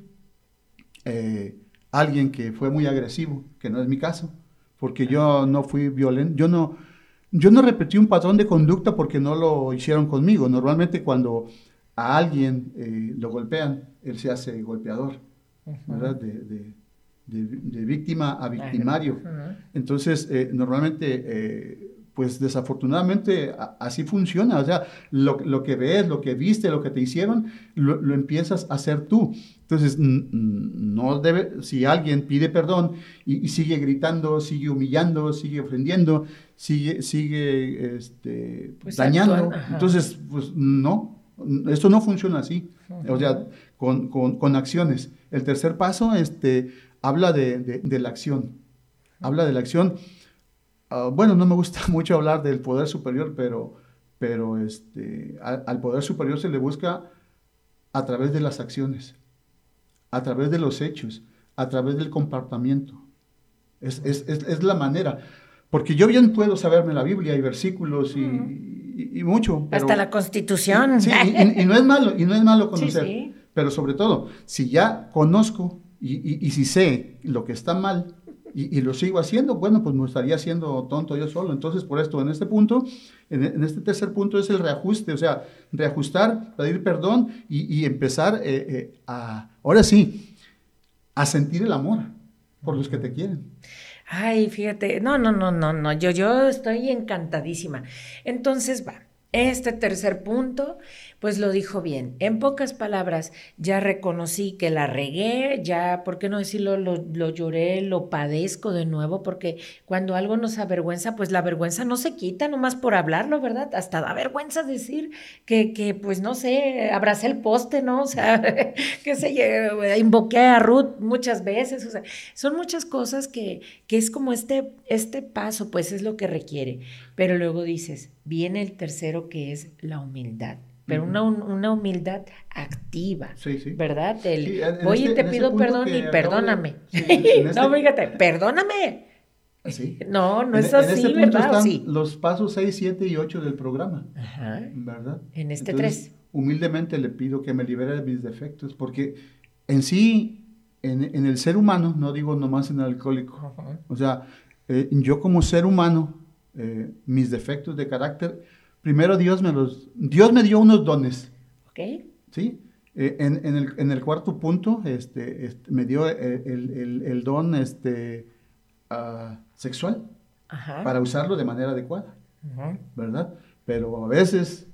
eh, alguien que fue muy agresivo, que no es mi caso, porque yo no fui violento, yo no, yo no repetí un patrón de conducta porque no lo hicieron conmigo. Normalmente cuando a alguien lo golpean, él se hace golpeador, ¿verdad? de, de, víctima a victimario. Entonces, eh, normalmente, eh, pues desafortunadamente así funciona. O sea, lo, que ves, lo que viste, lo que te hicieron, lo, empiezas a hacer tú. Entonces, no debe, si alguien pide perdón y, sigue gritando, sigue humillando, sigue ofendiendo, sigue, sigue este, pues dañando, entonces, pues no, esto no funciona así. O sea, con, con, con acciones. El tercer paso, este, habla de, la acción. Habla de la acción. Ah, bueno, no me gusta <laughs> mucho hablar del poder superior, pero, pero este, al poder superior se le busca a través de las acciones, a través de los hechos, a través del comportamiento. Es, la manera. Porque yo bien puedo saberme la Biblia y versículos y, mucho. Hasta la Constitución. Sí, y, no es malo, y no es malo <laughs> conocer. Pero sobre todo, si ya conozco y, si sé lo que está mal y, lo sigo haciendo, bueno, pues me estaría haciendo tonto yo solo. Entonces, por esto, en este punto, en, este tercer punto es el reajuste, o sea, reajustar, pedir perdón y, empezar eh, eh, a, ahora sí, a sentir el amor por los que te quieren. Ay, fíjate, no, no, no, no, no, yo, yo estoy encantadísima. Entonces, va, este tercer punto pues lo dijo bien. En pocas palabras, ya reconocí que la regué, ya, ¿por qué no decirlo? Lo, lo, lloré, lo padezco de nuevo, porque cuando algo nos avergüenza, pues la vergüenza no se quita nomás por hablarlo, ¿verdad? Hasta da vergüenza decir que, que pues no sé, abracé el poste, ¿no? <laughs> O sea, que se invoqué a Ruth muchas veces, o sea, son muchas cosas que, que es como este, este paso, pues es lo que requiere. Pero luego dices, viene el tercero que es la humildad pero una, una, humildad activa, ¿verdad? Oye, este, te pido este perdón y perdóname. <laughs> no, este fíjate, perdóname. ¿Sí? <laughs> No, no es así, en ¿verdad? Están Los pasos 6, 7 y 8 del programa, Ajá. ¿verdad? En este 3. Humildemente le pido que me libere de mis defectos, porque en sí, en, en el ser humano, no digo nomás en el alcohólico, o sea, eh, yo como ser humano, eh, mis defectos de carácter, primero Dios me los, Dios me dio unos dones. Ok. ¿Sí? Eh, en, el, cuarto punto, este, este me dio eh, el, don este, ah, sexual para usarlo de manera adecuada, ¿verdad? Pero a veces,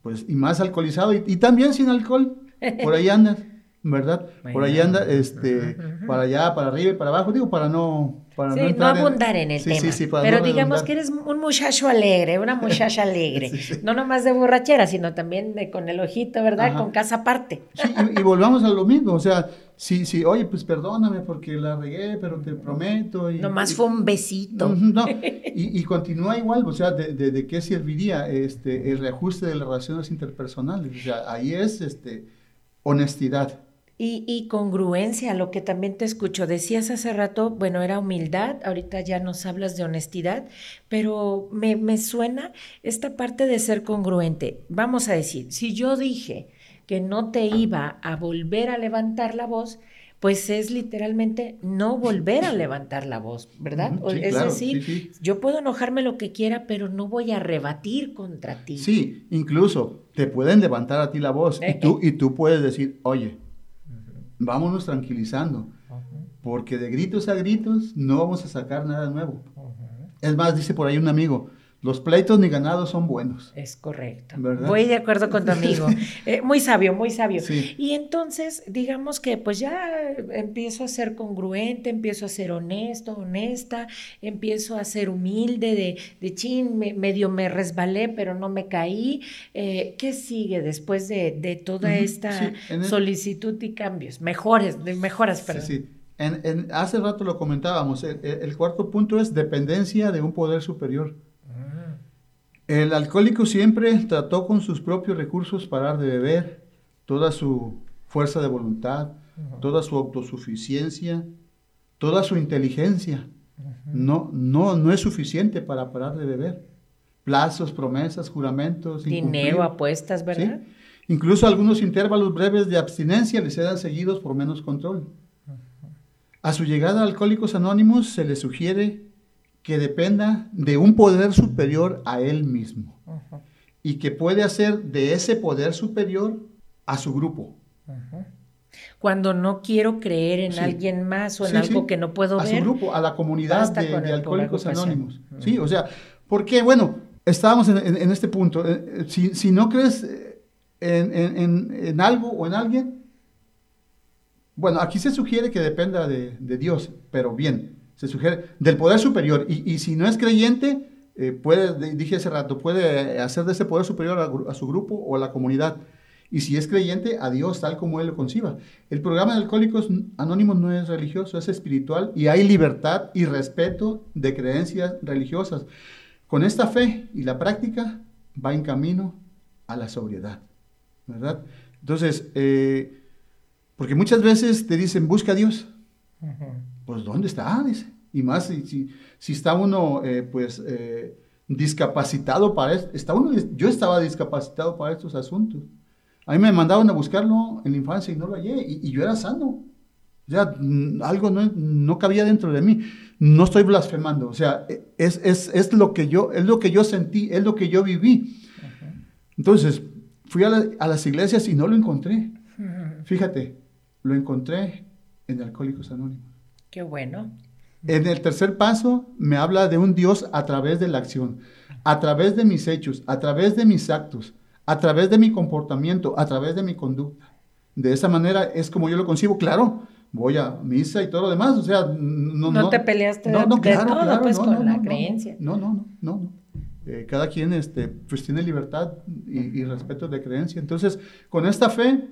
pues, y más alcoholizado, y, también sin alcohol, por ahí andas, ¿verdad? Por ahí anda, este, para allá, para arriba y para abajo, digo, para no, sí, no, abundar en, el tema. pero digamos que eres un muchacho alegre, una muchacha alegre. <laughs> no nomás de borrachera, sino también de, con el ojito, ¿verdad? Con casa aparte. Sí, y, volvamos a lo mismo. O sea, sí, sí, oye, pues perdóname porque la regué, pero te prometo. Y, nomás fue un besito. No, <laughs> y, continúa igual. O sea, de, de, qué serviría este, el reajuste de las relaciones interpersonales? O sea, ahí es este, honestidad y, congruencia, lo que también te escucho. Decías hace rato, bueno, era humildad, ahorita ya nos hablas de honestidad, pero me, me suena esta parte de ser congruente. Vamos a decir, si yo dije que no te iba a volver a levantar la voz, pues es literalmente no volver a levantar la voz, ¿verdad? es decir, yo puedo enojarme lo que quiera, pero no voy a rebatir contra ti. Sí, incluso te pueden levantar a ti la voz y tú, <laughs> y tú puedes decir, oye, vámonos tranquilizando, porque de gritos a gritos no vamos a sacar nada nuevo. Es más, dice por ahí un amigo, los pleitos ni ganados son buenos. Es correcto. Voy de acuerdo con tu amigo. <laughs> Eh, muy sabio, muy sabio. Y entonces, digamos que pues ya empiezo a ser congruente, empiezo a ser honesto, honesta, empiezo a ser humilde, de, de chin, medio me resbalé, pero no me caí. Eh, ¿Qué sigue después de, toda esta solicitud y cambios? Mejores, de mejoras, perdón. Sí, sí. En, hace rato lo comentábamos, el cuarto punto es dependencia de un poder superior. El alcohólico siempre trató con sus propios recursos parar de beber, toda su fuerza de voluntad, toda su autosuficiencia, toda su inteligencia. No, no, no es suficiente para parar de beber. Plazos, promesas, juramentos. Dinero, apuestas, ¿verdad? Incluso algunos intervalos breves de abstinencia les eran seguidos por menos control. A su llegada a Alcohólicos Anónimos se le sugiere que dependa de un poder superior a él mismo y que puede hacer de ese poder superior a su grupo. Cuando no quiero creer en alguien más o en algo que no puedo ver. A su grupo, a la comunidad de, Alcohólicos Anónimos. Sí, o sea, porque, bueno, estábamos en, este punto. Eh, eh, si, no crees en, algo o en alguien, bueno, aquí se sugiere que dependa de, de Dios, pero bien, se sugiere, del poder superior. Y, si no es creyente, eh, puede, dije hace rato, puede hacer de ese poder superior a, su grupo o a la comunidad. Y si es creyente, a Dios tal como Él lo conciba. El programa de Alcohólicos Anónimos no es religioso, es espiritual y hay libertad y respeto de creencias religiosas. Con esta fe y la práctica va en camino a la sobriedad, ¿verdad? Entonces, eh, porque muchas veces te dicen, busca a Dios pues ¿dónde está? Dice. Y más si, si, está uno, eh, pues, eh, discapacitado para esto. Está uno, yo estaba discapacitado para estos asuntos. A mí me mandaban a buscarlo en la infancia y no lo hallé, y, yo era sano. O sea, algo no, no, cabía dentro de mí. No estoy blasfemando. O sea, es, es, es, lo que yo, es lo que yo sentí, es lo que yo viví. Entonces, fui a, a, las iglesias y no lo encontré. <laughs> Fíjate, lo encontré en Alcohólicos Anónimos. Qué bueno. En el tercer paso me habla de un Dios a través de la acción, a través de mis hechos, a través de mis actos, a través de mi comportamiento, a través de mi conducta. De esa manera es como yo lo concibo, claro, voy a misa y todo lo demás, o sea, no... No, te peleaste de, todo, pues, con la creencia. No, no, no, no, eh, cada quien este, pues tiene libertad y, y respeto de creencia. Entonces, con esta fe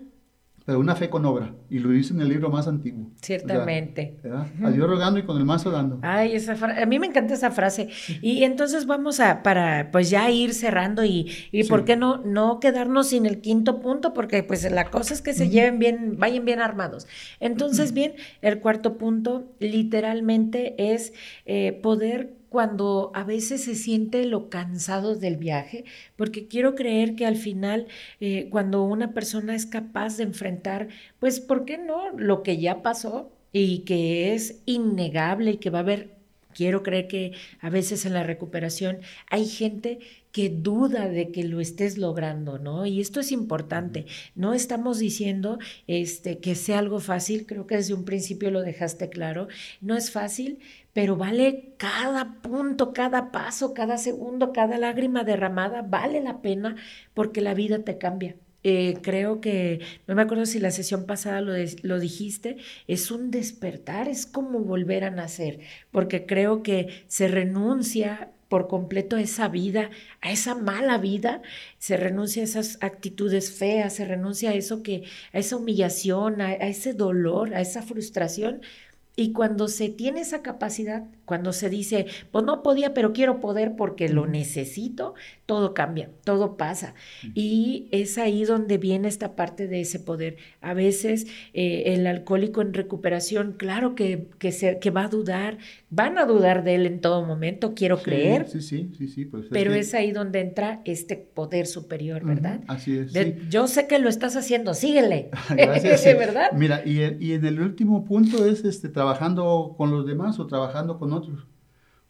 pero una fe con obra. Y lo dice en el libro más antiguo. Ciertamente. a Dios rogando y con el mazo dando. Ay, esa a mí me encanta esa frase. Y entonces vamos a, para pues ya ir cerrando y, y ¿por qué no, no quedarnos sin el quinto punto? Porque pues la cosa es que se lleven bien, vayan bien armados. Entonces, bien, el cuarto punto literalmente es eh, poder cuando a veces se siente lo cansado del viaje, porque quiero creer que al final, eh, cuando una persona es capaz de enfrentar, pues, ¿por qué no? Lo que ya pasó y que es innegable y que va a haber, quiero creer que a veces en la recuperación hay gente que duda de que lo estés logrando, ¿no? Y esto es importante. No estamos diciendo este, que sea algo fácil, creo que desde un principio lo dejaste claro. No es fácil, pero vale cada punto, cada paso, cada segundo, cada lágrima derramada, vale la pena porque la vida te cambia. Eh, creo que, no me acuerdo si la sesión pasada lo, lo, dijiste, es un despertar, es como volver a nacer, porque creo que se renuncia por completo a esa vida, a esa mala vida, se renuncia a esas actitudes feas, se renuncia a eso que, a esa humillación, a ese dolor, a esa frustración, y cuando se tiene esa capacidad, cuando se dice, pues no podía, pero quiero poder porque lo necesito, todo cambia, todo pasa. Y es ahí donde viene esta parte de ese poder. A veces eh, el alcohólico en recuperación, claro que, que, se, que va a dudar, van a dudar de él en todo momento, quiero creer. Sí, sí, sí, sí. Pues pero es, ahí donde entra este poder superior, ¿verdad? así es. Yo sé que lo estás haciendo, síguele. <laughs> Gracias. <laughs> ¿verdad? Mira, y, y, en el último punto es este, trabajando con los demás o trabajando con otros.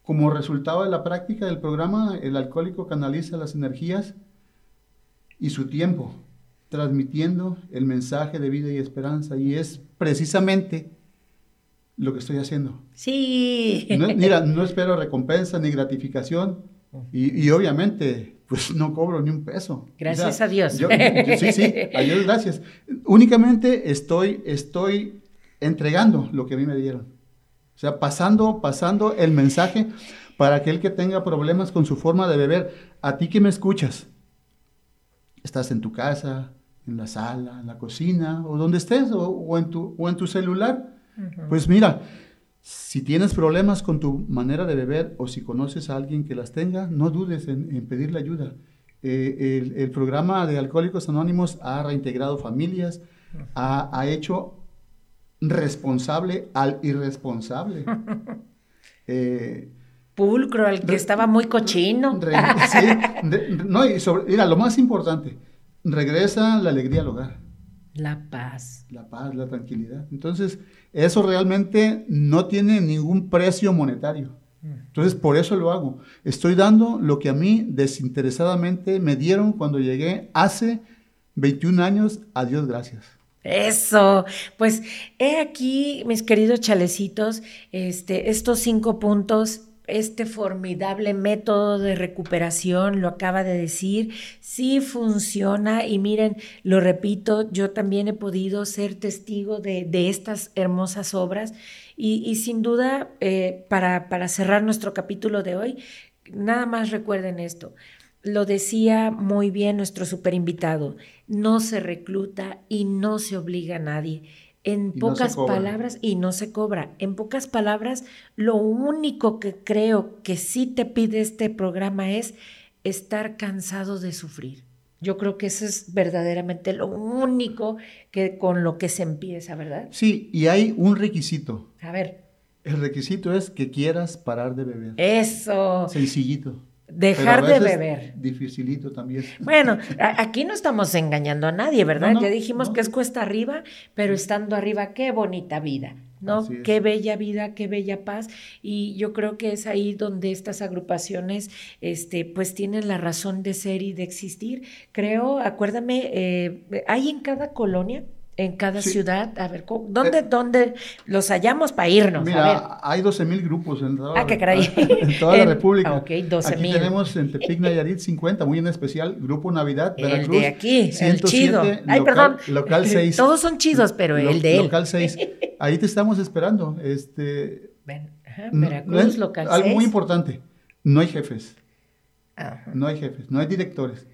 Como resultado de la práctica del programa, el alcohólico canaliza las energías y su tiempo, transmitiendo el mensaje de vida y esperanza. Y es precisamente lo que estoy haciendo. Sí. mira, no <laughs> espero recompensa ni gratificación, Y, y obviamente, pues <laughs> no cobro ni un peso. Gracias a Dios. yo- yo- sí, sí, a Dios <laughs> gracias. Únicamente estoy, estoy entregando lo que a mí me dieron. O sea, pasando, pasando el mensaje para aquel que tenga problemas con su forma de beber. A ti que me escuchas, estás en tu casa, en la sala, en la cocina, o donde estés, o, o en, tu, o en tu celular. Pues mira, si tienes problemas con tu manera de beber o si conoces a alguien que las tenga, no dudes en, en pedirle ayuda. Eh, el, el programa de Alcohólicos Anónimos ha reintegrado familias, ha, ha hecho responsable al irresponsable. <laughs> Eh, Pulcro, el que Re- estaba muy cochino. re- sí, re- no, y sobre- mira, lo más importante, regresa la alegría al hogar La paz. la paz, la tranquilidad. Entonces, eso realmente no tiene ningún precio monetario. Entonces, por eso lo hago. Estoy dando lo que a mí desinteresadamente me dieron cuando llegué hace 21 años. A Dios gracias. Eso, pues he aquí, mis queridos chalecitos, este, estos cinco puntos, este formidable método de recuperación, lo acaba de decir, sí funciona y miren, lo repito, yo también he podido ser testigo de, de estas hermosas obras y, sin duda, eh, para, para cerrar nuestro capítulo de hoy, nada más recuerden esto. Lo decía muy bien nuestro super invitado, no se recluta y no se obliga a nadie. En Y pocas palabras, y no se cobra. En pocas palabras, lo único que creo que sí te pide este programa es estar cansado de sufrir. Yo creo que eso es verdaderamente lo único que con lo que se empieza, ¿verdad? Sí, y hay un requisito. A ver, El requisito es que quieras parar de beber. eso, Sencillito. Dejar de beber. Dificilito también. Bueno, aquí no estamos engañando a nadie, ¿verdad? No, no, ya dijimos no. que es cuesta arriba, pero estando arriba, qué bonita vida, ¿no? Qué bella vida, qué bella paz. Y yo creo que es ahí donde estas agrupaciones, este, pues tienen la razón de ser y de existir. Creo, acuérdame, eh, hay en cada colonia, en cada Sí. ciudad, a ver, ¿cómo- ¿dónde, Eh, dónde los hallamos para irnos? a ver. Mira, hay 12 mil grupos en toda, Ah, la, qué caray. <laughs> en toda la En- República. ah, ok, 12,000. Aquí tenemos en Tepic Nayarit 50, muy en especial, Grupo Navidad, El Veracruz. de aquí, el 107, chido. Ay, local- perdón. Local <laughs> 6. Todos son chidos, pero Lo- el de él. Local 6. <laughs> Ahí te estamos esperando. Este, Ven, ajá, Veracruz, no local Algo muy importante. No hay jefes. Ajá. No hay jefes. No hay directores.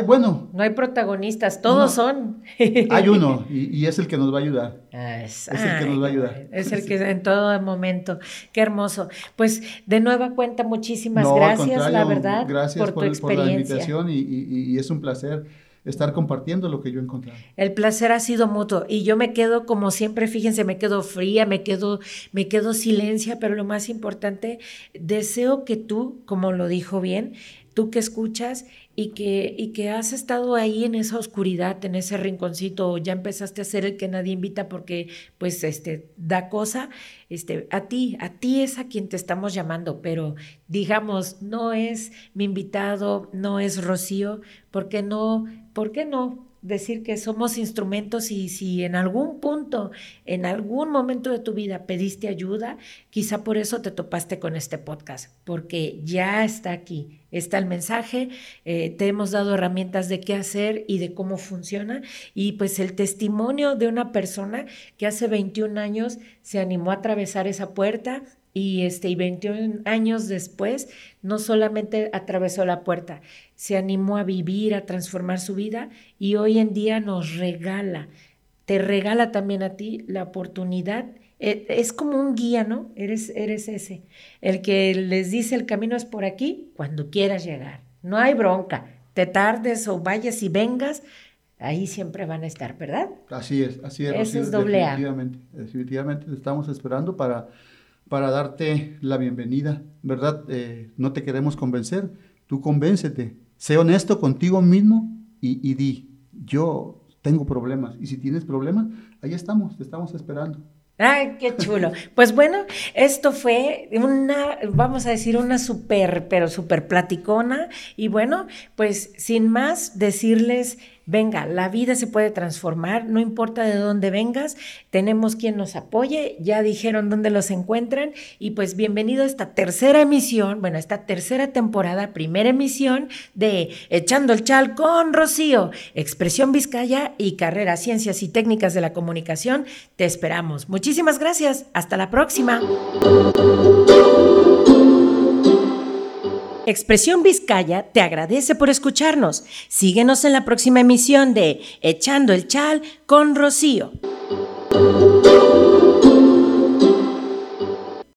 Bueno, No hay protagonistas, todos No. son. <laughs> hay uno y, y es el que nos va a ayudar. Ah, Es, Es el que nos va a ayudar. Es el <laughs> que en todo momento. Qué hermoso. Pues de nueva cuenta, muchísimas No, gracias, la verdad, Gracias por tu por, por la experiencia. invitación y, y- y es un placer estar compartiendo lo que yo he encontrado. El placer ha sido mutuo y yo me quedo como siempre, fíjense, me quedo fría, me quedo, me quedo silencia, pero lo más importante, deseo que tú, como lo dijo bien, tú que escuchas y que, y que has estado ahí en esa oscuridad, en ese rinconcito, ya empezaste a ser el que nadie invita porque pues este da cosa, este, a ti, a ti es a quien te estamos llamando, pero digamos, no es mi invitado, no es Rocío, ¿por qué no? ¿Por qué no? Decir que somos instrumentos y si en algún punto, en algún momento de tu vida pediste ayuda, quizá por eso te topaste con este podcast, porque ya está aquí, está el mensaje, eh, te hemos dado herramientas de qué hacer y de cómo funciona y pues el testimonio de una persona que hace 21 años se animó a atravesar esa puerta y este y 21 años después no solamente atravesó la puerta, se animó a vivir, a transformar su vida y hoy en día nos regala, te regala también a ti la oportunidad. Eh, Es como un guía, ¿no? Eres, eres ese, el que les dice el camino es por aquí cuando quieras llegar. No hay bronca, te tardes o vayas y vengas, ahí siempre van a estar, ¿verdad? Así es, así es. Rocío, es doble A. Definitivamente, definitivamente te estamos esperando para, para darte la bienvenida, ¿verdad? Eh, no te queremos convencer, tú convéncete, sé honesto contigo mismo y, di, yo tengo problemas, y si tienes problemas, ahí estamos, te estamos esperando. Ay, qué chulo. Pues bueno, esto fue una, vamos a decir, una súper, pero súper platicona. Y bueno, pues sin más, decirles venga, la vida se puede transformar, no importa de dónde vengas, tenemos quien nos apoye, ya dijeron dónde los encuentran y pues bienvenido a esta tercera emisión, bueno, esta tercera temporada, primera emisión de Echando el Chal con Rocío, Expresión Vizcaya y Carrera Ciencias y Técnicas de la Comunicación. Te esperamos. Muchísimas gracias. Hasta la próxima. Expresión Vizcaya te agradece por escucharnos. Síguenos en la próxima emisión de Echando el Chal con Rocío.